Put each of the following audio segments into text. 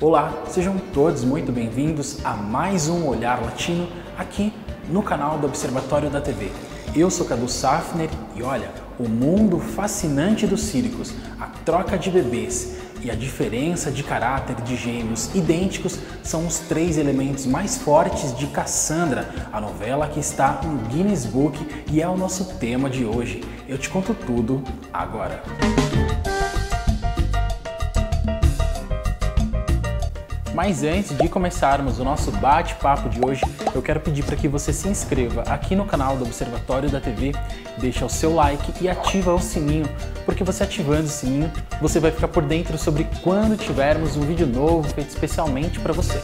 Olá, sejam todos muito bem-vindos a mais um Olhar Latino aqui no canal do Observatório da TV. Eu sou Cadu Safner e olha, o mundo fascinante dos círculos, a troca de bebês e a diferença de caráter de gêmeos idênticos são os três elementos mais fortes de Cassandra, a novela que está no Guinness Book e é o nosso tema de hoje. Eu te conto tudo agora. Mas antes de começarmos o nosso bate-papo de hoje, eu quero pedir para que você se inscreva aqui no canal do Observatório da TV, deixa o seu like e ativa o sininho, porque você ativando o sininho, você vai ficar por dentro sobre quando tivermos um vídeo novo feito especialmente para você.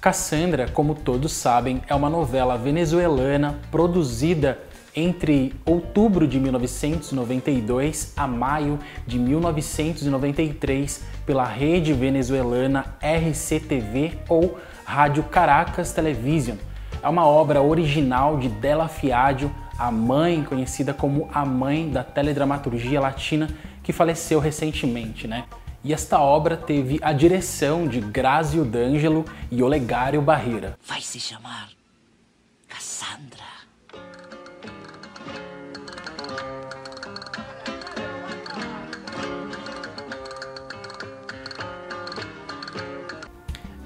Cassandra, como todos sabem, é uma novela venezuelana produzida entre outubro de 1992 a maio de 1993 pela rede venezuelana RCTV ou Rádio Caracas Television. É uma obra original de Della Fiadio, a mãe conhecida como a mãe da teledramaturgia latina que faleceu recentemente, né? E esta obra teve a direção de Grazio D'Angelo e Olegário Barreira. Vai se chamar Cassandra.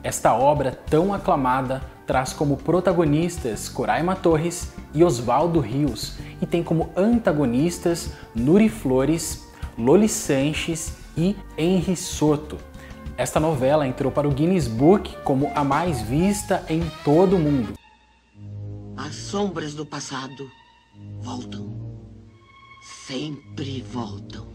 Esta obra tão aclamada traz como protagonistas Coraima Torres e Oswaldo Rios e tem como antagonistas Nuri Flores, Loli Sanches e Henry Soto. Esta novela entrou para o Guinness Book como a mais vista em todo o mundo. As sombras do passado voltam. Sempre voltam.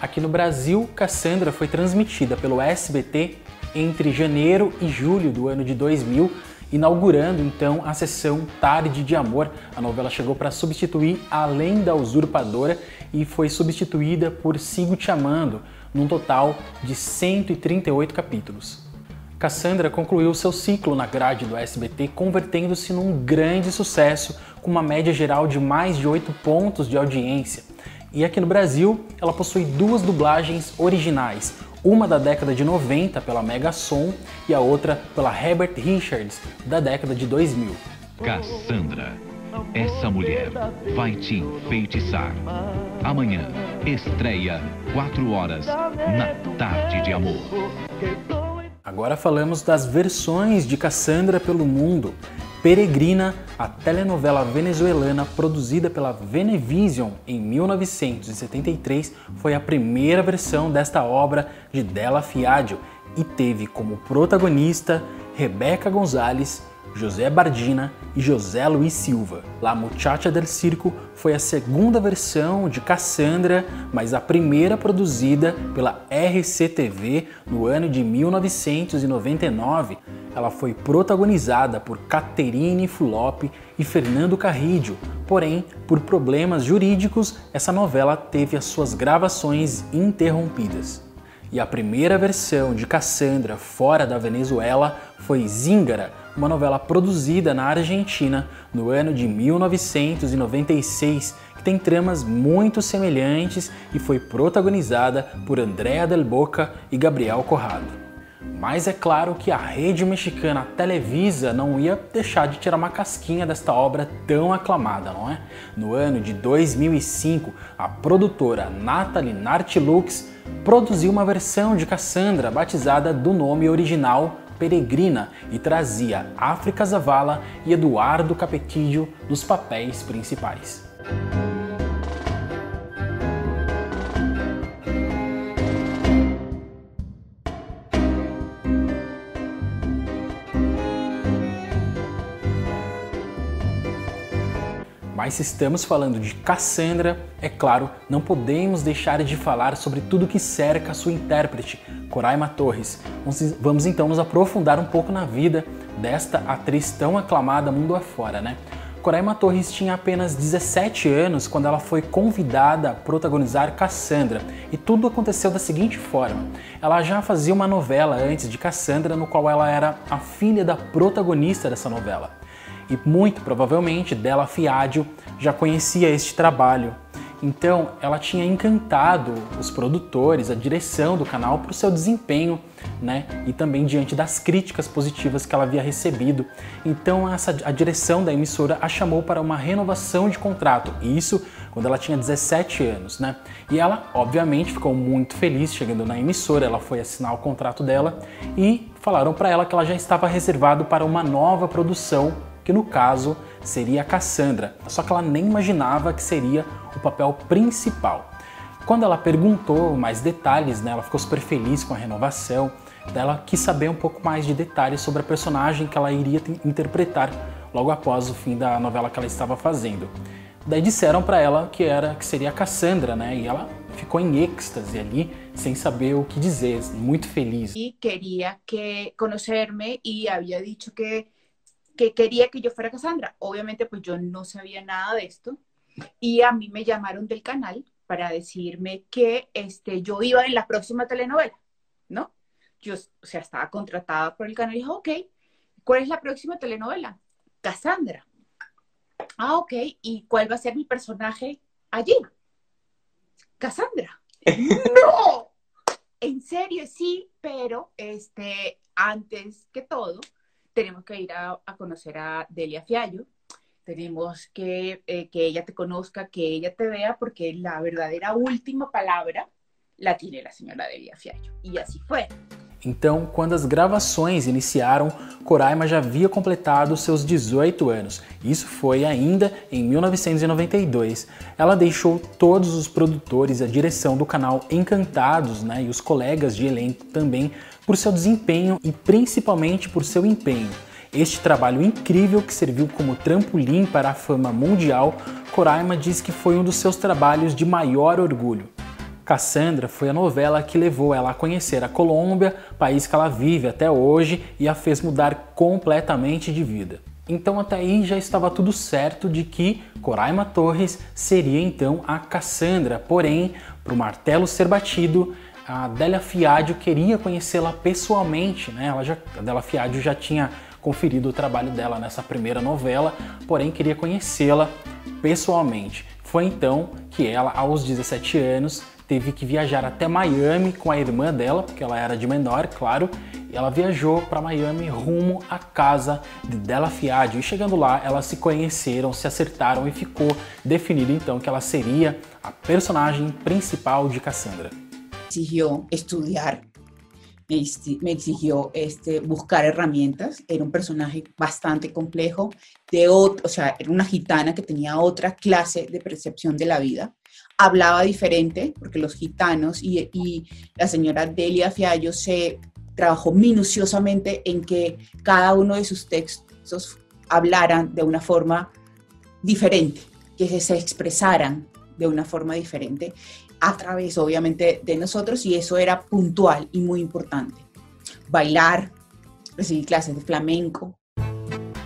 Aqui no Brasil, Cassandra foi transmitida pelo SBT entre janeiro e julho do ano de 2000, inaugurando então a sessão Tarde de Amor. A novela chegou para substituir Além da Usurpadora e foi substituída por Sigo Te Amando, num total de 138 capítulos. Cassandra concluiu seu ciclo na grade do SBT, convertendo-se num grande sucesso, com uma média geral de mais de 8 pontos de audiência. E aqui no Brasil, ela possui duas dublagens originais, uma da década de 90 pela Mega Som e a outra pela Herbert Richards, da década de 2000. Cassandra essa mulher vai te enfeitiçar. Amanhã, estreia 4 horas na Tarde de Amor. Agora falamos das versões de Cassandra pelo mundo. Peregrina, a telenovela venezuelana produzida pela Venevision em 1973, foi a primeira versão desta obra de Della Fiadio e teve como protagonista Rebeca Gonzalez José Bardina e José Luiz Silva. La Muchacha del Circo foi a segunda versão de Cassandra, mas a primeira produzida pela RCTV no ano de 1999. Ela foi protagonizada por Caterine Fulop e Fernando Carrídio, porém, por problemas jurídicos, essa novela teve as suas gravações interrompidas. E a primeira versão de Cassandra fora da Venezuela foi Zingara, uma novela produzida na Argentina no ano de 1996, que tem tramas muito semelhantes e foi protagonizada por Andrea Del Boca e Gabriel Corrado. Mas é claro que a rede mexicana Televisa não ia deixar de tirar uma casquinha desta obra tão aclamada, não é? No ano de 2005, a produtora Natalie Nartilux produziu uma versão de Cassandra batizada do nome original Peregrina e trazia África Zavala e Eduardo Capetillo nos papéis principais. Mas se estamos falando de Cassandra, é claro, não podemos deixar de falar sobre tudo que cerca a sua intérprete, Coraima Torres. Vamos então nos aprofundar um pouco na vida desta atriz tão aclamada mundo afora, né? Coraima Torres tinha apenas 17 anos quando ela foi convidada a protagonizar Cassandra, e tudo aconteceu da seguinte forma: ela já fazia uma novela antes de Cassandra, no qual ela era a filha da protagonista dessa novela. E muito provavelmente Della Fiadio já conhecia este trabalho então, ela tinha encantado os produtores, a direção do canal por seu desempenho, né? E também diante das críticas positivas que ela havia recebido. Então, essa, a direção da emissora a chamou para uma renovação de contrato. Isso quando ela tinha 17 anos, né? E ela, obviamente, ficou muito feliz chegando na emissora. Ela foi assinar o contrato dela e falaram para ela que ela já estava reservado para uma nova produção que no caso seria a Cassandra, só que ela nem imaginava que seria o papel principal. Quando ela perguntou mais detalhes, né, ela ficou super feliz com a renovação, ela quis saber um pouco mais de detalhes sobre a personagem que ela iria interpretar logo após o fim da novela que ela estava fazendo. Daí disseram para ela que era que seria a Cassandra, né? E ela ficou em êxtase ali, sem saber o que dizer, muito feliz. E queria que conhecer-me e havia dito que que quería que yo fuera Cassandra. Obviamente, pues yo no sabía nada de esto. Y a mí me llamaron del canal para decirme que este, yo iba en la próxima telenovela, ¿no? Yo, o sea, estaba contratada por el canal y dijo, ok, ¿cuál es la próxima telenovela? Cassandra. Ah, ok, ¿y cuál va a ser mi personaje allí? Cassandra. ¡No! En serio, sí, pero este, antes que todo, tenemos que ir a, a conocer a Delia Fiallo, tenemos que eh, que ella te conozca, que ella te vea, porque la verdadera última palabra la tiene la señora Delia Fiallo. E assim foi. Então, quando as gravações iniciaram, Coraima já havia completado seus 18 anos. Isso foi ainda em 1992. Ela deixou todos os produtores a direção do canal encantados, né, e os colegas de elenco também, por seu desempenho e principalmente por seu empenho. Este trabalho incrível que serviu como trampolim para a fama mundial, Coraima diz que foi um dos seus trabalhos de maior orgulho. Cassandra foi a novela que levou ela a conhecer a Colômbia, país que ela vive até hoje e a fez mudar completamente de vida. Então até aí já estava tudo certo de que Coraima Torres seria então a Cassandra, porém, para o martelo ser batido, a Adélia Fiadio queria conhecê-la pessoalmente, né? Ela já, a Adélia Fiadio já tinha conferido o trabalho dela nessa primeira novela, porém queria conhecê-la pessoalmente. Foi então que ela, aos 17 anos, teve que viajar até Miami com a irmã dela, porque ela era de menor, claro, e ela viajou para Miami rumo à casa de Della Fiadio. E chegando lá, elas se conheceram, se acertaram e ficou definido então que ela seria a personagem principal de Cassandra. Exigió estudar me exigió este, buscar herramientas. Era un personaje bastante complejo, de o sea, era una gitana que tenía otra clase de percepción de la vida. Hablaba diferente, porque los gitanos y, y la señora Delia Fiallo se trabajó minuciosamente en que cada uno de sus textos hablaran de una forma diferente, que se expresaran de una forma diferente a través obviamente de nosotros y eso era puntual y muy importante. Bailar, recibir clases de flamenco.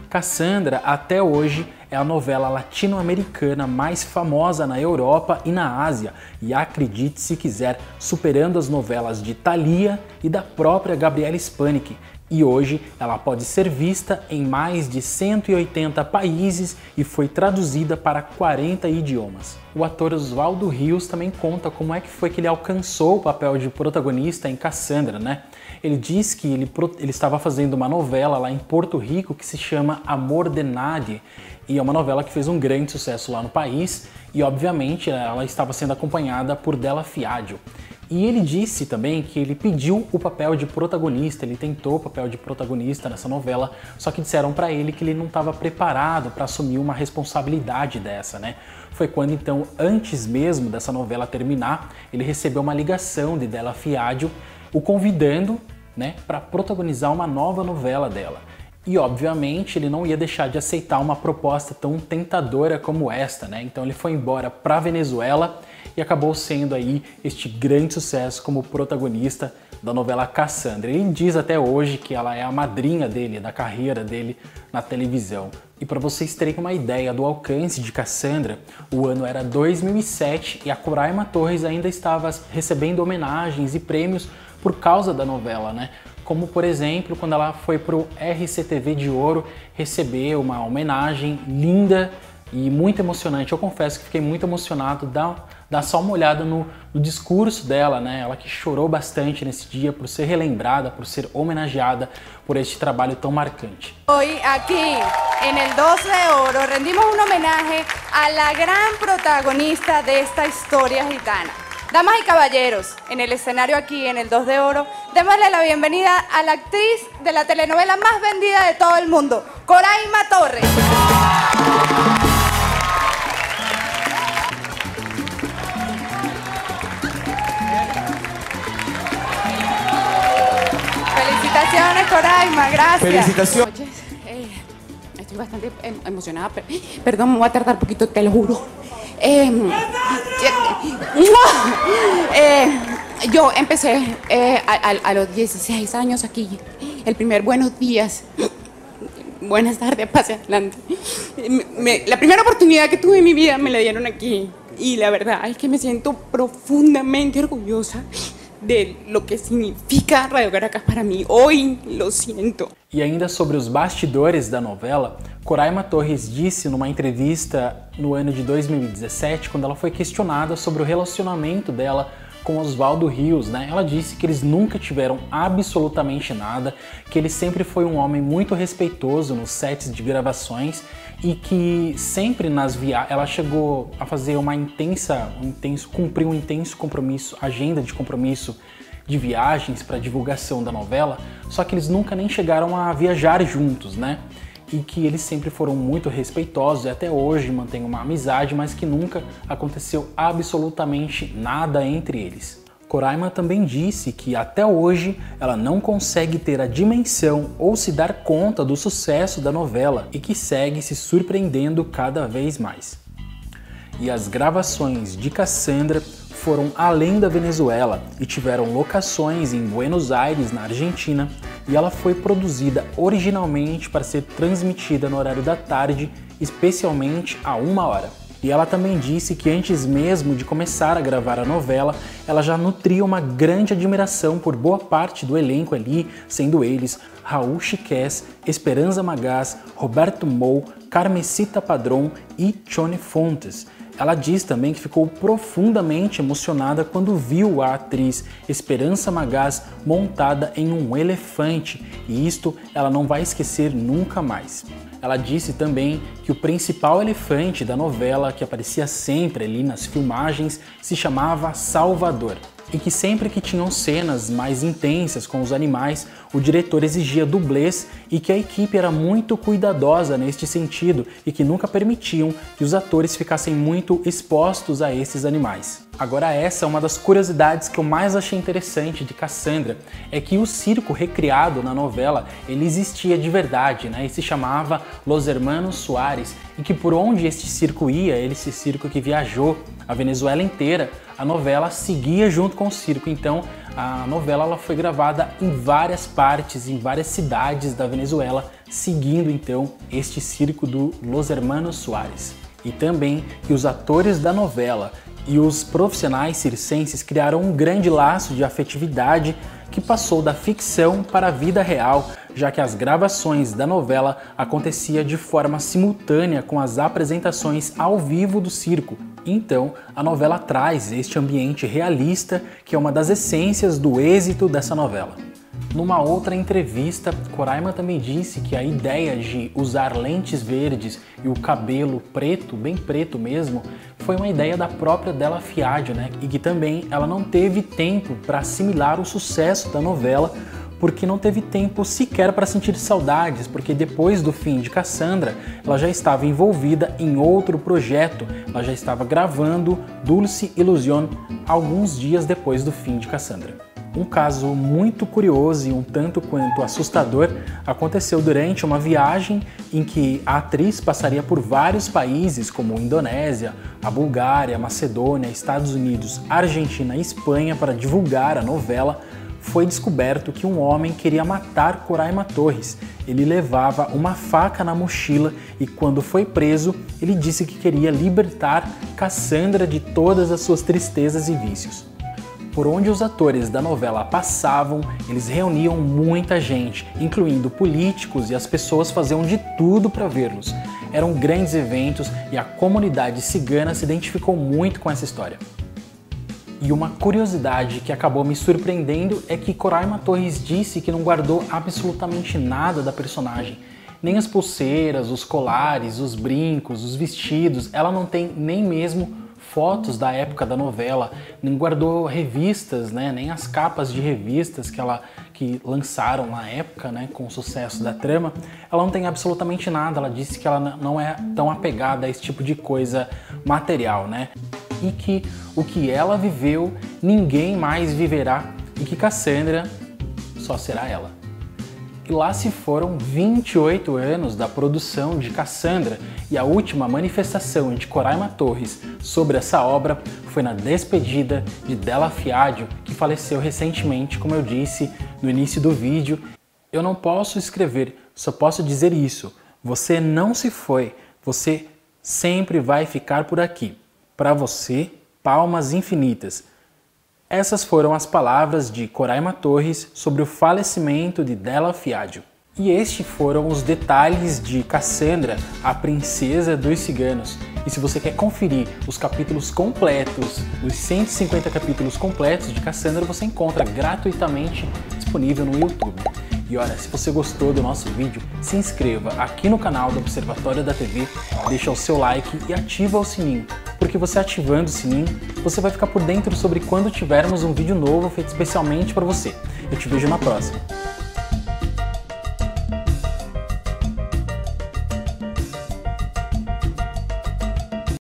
Cassandra, até hoje, é a novela latino-americana mais famosa na Europa e na Ásia, e acredite se quiser, superando as novelas de Thalia e da própria Gabriela Spanik, e hoje ela pode ser vista em mais de 180 países e foi traduzida para 40 idiomas. O ator Oswaldo Rios também conta como é que foi que ele alcançou o papel de protagonista em Cassandra, né? Ele diz que ele, ele estava fazendo uma novela lá em Porto Rico que se chama Amor de Nadie, e é uma novela que fez um grande sucesso lá no país, e obviamente ela estava sendo acompanhada por Della Fiadio. E ele disse também que ele pediu o papel de protagonista, ele tentou o papel de protagonista nessa novela, só que disseram para ele que ele não estava preparado para assumir uma responsabilidade dessa, né? Foi quando então, antes mesmo dessa novela terminar, ele recebeu uma ligação de Della Fiadio, o convidando, né, para protagonizar uma nova novela dela. E obviamente ele não ia deixar de aceitar uma proposta tão tentadora como esta, né? Então ele foi embora para Venezuela e acabou sendo aí este grande sucesso como protagonista da novela Cassandra. Ele diz até hoje que ela é a madrinha dele, da carreira dele na televisão. E para vocês terem uma ideia do alcance de Cassandra, o ano era 2007 e a Coraima Torres ainda estava recebendo homenagens e prêmios por causa da novela, né? Como por exemplo, quando ela foi pro RCTV de Ouro receber uma homenagem linda e muito emocionante. Eu confesso que fiquei muito emocionado. Dá, dá só uma olhada no, no, discurso dela, né? Ela que chorou bastante nesse dia por ser relembrada, por ser homenageada por este trabalho tão marcante. Hoy aqui, en el 12 de Oro, rendimos un homenaje a la gran protagonista de esta historia gitana. Damas y caballeros, en el escenario aquí, en el 2 de Oro, démosle la bienvenida a la actriz de la telenovela más vendida de todo el mundo, Coraima Torres. Felicitaciones, Coraima, gracias. Felicitaciones. Eh, estoy bastante em- emocionada. per- Perdón, me voy a tardar un poquito, te lo juro. Eh, eh, yo empecé eh, a, a- a los 16 años aquí. El primer buenos días. Buenas tardes, pase adelante. Me- me- la primera oportunidad que tuve en mi vida me la dieron aquí. Y la verdad es que me siento profundamente orgullosa de lo que significa Radio Caracas para mí. Hoy lo siento. E ainda sobre os bastidores da novela, Coraima Torres disse numa entrevista no ano de 2017, quando ela foi questionada sobre o relacionamento dela com Oswaldo Rios, né? Ela disse que eles nunca tiveram absolutamente nada, que ele sempre foi um homem muito respeitoso nos sets de gravações e que sempre nas viagens ela chegou a fazer uma intensa, um intenso, cumprir um intenso compromisso, agenda de compromisso de viagens para divulgação da novela, só que eles nunca nem chegaram a viajar juntos, né? E que eles sempre foram muito respeitosos e até hoje mantêm uma amizade, mas que nunca aconteceu absolutamente nada entre eles. Coraima também disse que até hoje ela não consegue ter a dimensão ou se dar conta do sucesso da novela e que segue se surpreendendo cada vez mais. E as gravações de Cassandra foram além da Venezuela e tiveram locações em Buenos Aires, na Argentina, e ela foi produzida originalmente para ser transmitida no horário da tarde, especialmente a uma hora. E ela também disse que antes mesmo de começar a gravar a novela, ela já nutria uma grande admiração por boa parte do elenco ali, sendo eles Raul Chiquez, Esperanza Magás, Roberto Mou, Carmesita Padrón e Chone Fontes. Ela diz também que ficou profundamente emocionada quando viu a atriz Esperança Magás montada em um elefante, e isto ela não vai esquecer nunca mais. Ela disse também que o principal elefante da novela, que aparecia sempre ali nas filmagens, se chamava Salvador. E que sempre que tinham cenas mais intensas com os animais, o diretor exigia dublês e que a equipe era muito cuidadosa neste sentido e que nunca permitiam que os atores ficassem muito expostos a esses animais. Agora essa é uma das curiosidades que eu mais achei interessante de Cassandra, é que o circo recriado na novela, ele existia de verdade, né? E se chamava Los Hermanos Soares, e que por onde este circo ia, esse circo que viajou a Venezuela inteira, a novela seguia junto com o circo. Então, a novela ela foi gravada em várias partes, em várias cidades da Venezuela, seguindo então este circo do Los Hermanos Soares. E também que os atores da novela e os profissionais circenses criaram um grande laço de afetividade que passou da ficção para a vida real, já que as gravações da novela acontecia de forma simultânea com as apresentações ao vivo do circo. Então, a novela traz este ambiente realista, que é uma das essências do êxito dessa novela. Numa outra entrevista, Coraima também disse que a ideia de usar lentes verdes e o cabelo preto, bem preto mesmo, foi uma ideia da própria Della Fiadio, né? E que também ela não teve tempo para assimilar o sucesso da novela, porque não teve tempo sequer para sentir saudades, porque depois do fim de Cassandra, ela já estava envolvida em outro projeto, ela já estava gravando Dulce Ilusión alguns dias depois do fim de Cassandra. Um caso muito curioso e um tanto quanto assustador aconteceu durante uma viagem em que a atriz passaria por vários países como Indonésia, a Bulgária, Macedônia, Estados Unidos, Argentina e Espanha para divulgar a novela foi descoberto que um homem queria matar Coraima Torres. Ele levava uma faca na mochila e, quando foi preso, ele disse que queria libertar Cassandra de todas as suas tristezas e vícios. Por onde os atores da novela passavam, eles reuniam muita gente, incluindo políticos, e as pessoas faziam de tudo para vê-los. Eram grandes eventos e a comunidade cigana se identificou muito com essa história. E uma curiosidade que acabou me surpreendendo é que Coraima Torres disse que não guardou absolutamente nada da personagem. Nem as pulseiras, os colares, os brincos, os vestidos, ela não tem nem mesmo fotos da época da novela, nem guardou revistas, né, nem as capas de revistas que ela que lançaram na época, né, com o sucesso da trama. Ela não tem absolutamente nada. Ela disse que ela não é tão apegada a esse tipo de coisa material, né? E que o que ela viveu ninguém mais viverá e que Cassandra só será ela. E lá se foram 28 anos da produção de Cassandra e a última manifestação de Coraima Torres sobre essa obra foi na despedida de Della Fiadio, que faleceu recentemente, como eu disse no início do vídeo. Eu não posso escrever, só posso dizer isso. Você não se foi, você sempre vai ficar por aqui. Para você, palmas infinitas. Essas foram as palavras de Coraima Torres sobre o falecimento de Della Fiadio. E estes foram os detalhes de Cassandra, a princesa dos ciganos. E se você quer conferir os capítulos completos, os 150 capítulos completos de Cassandra, você encontra gratuitamente disponível no YouTube. E olha, se você gostou do nosso vídeo, se inscreva aqui no canal do Observatório da TV, deixa o seu like e ativa o sininho, porque você ativando o sininho, você vai ficar por dentro sobre quando tivermos um vídeo novo feito especialmente para você. Eu te vejo na próxima.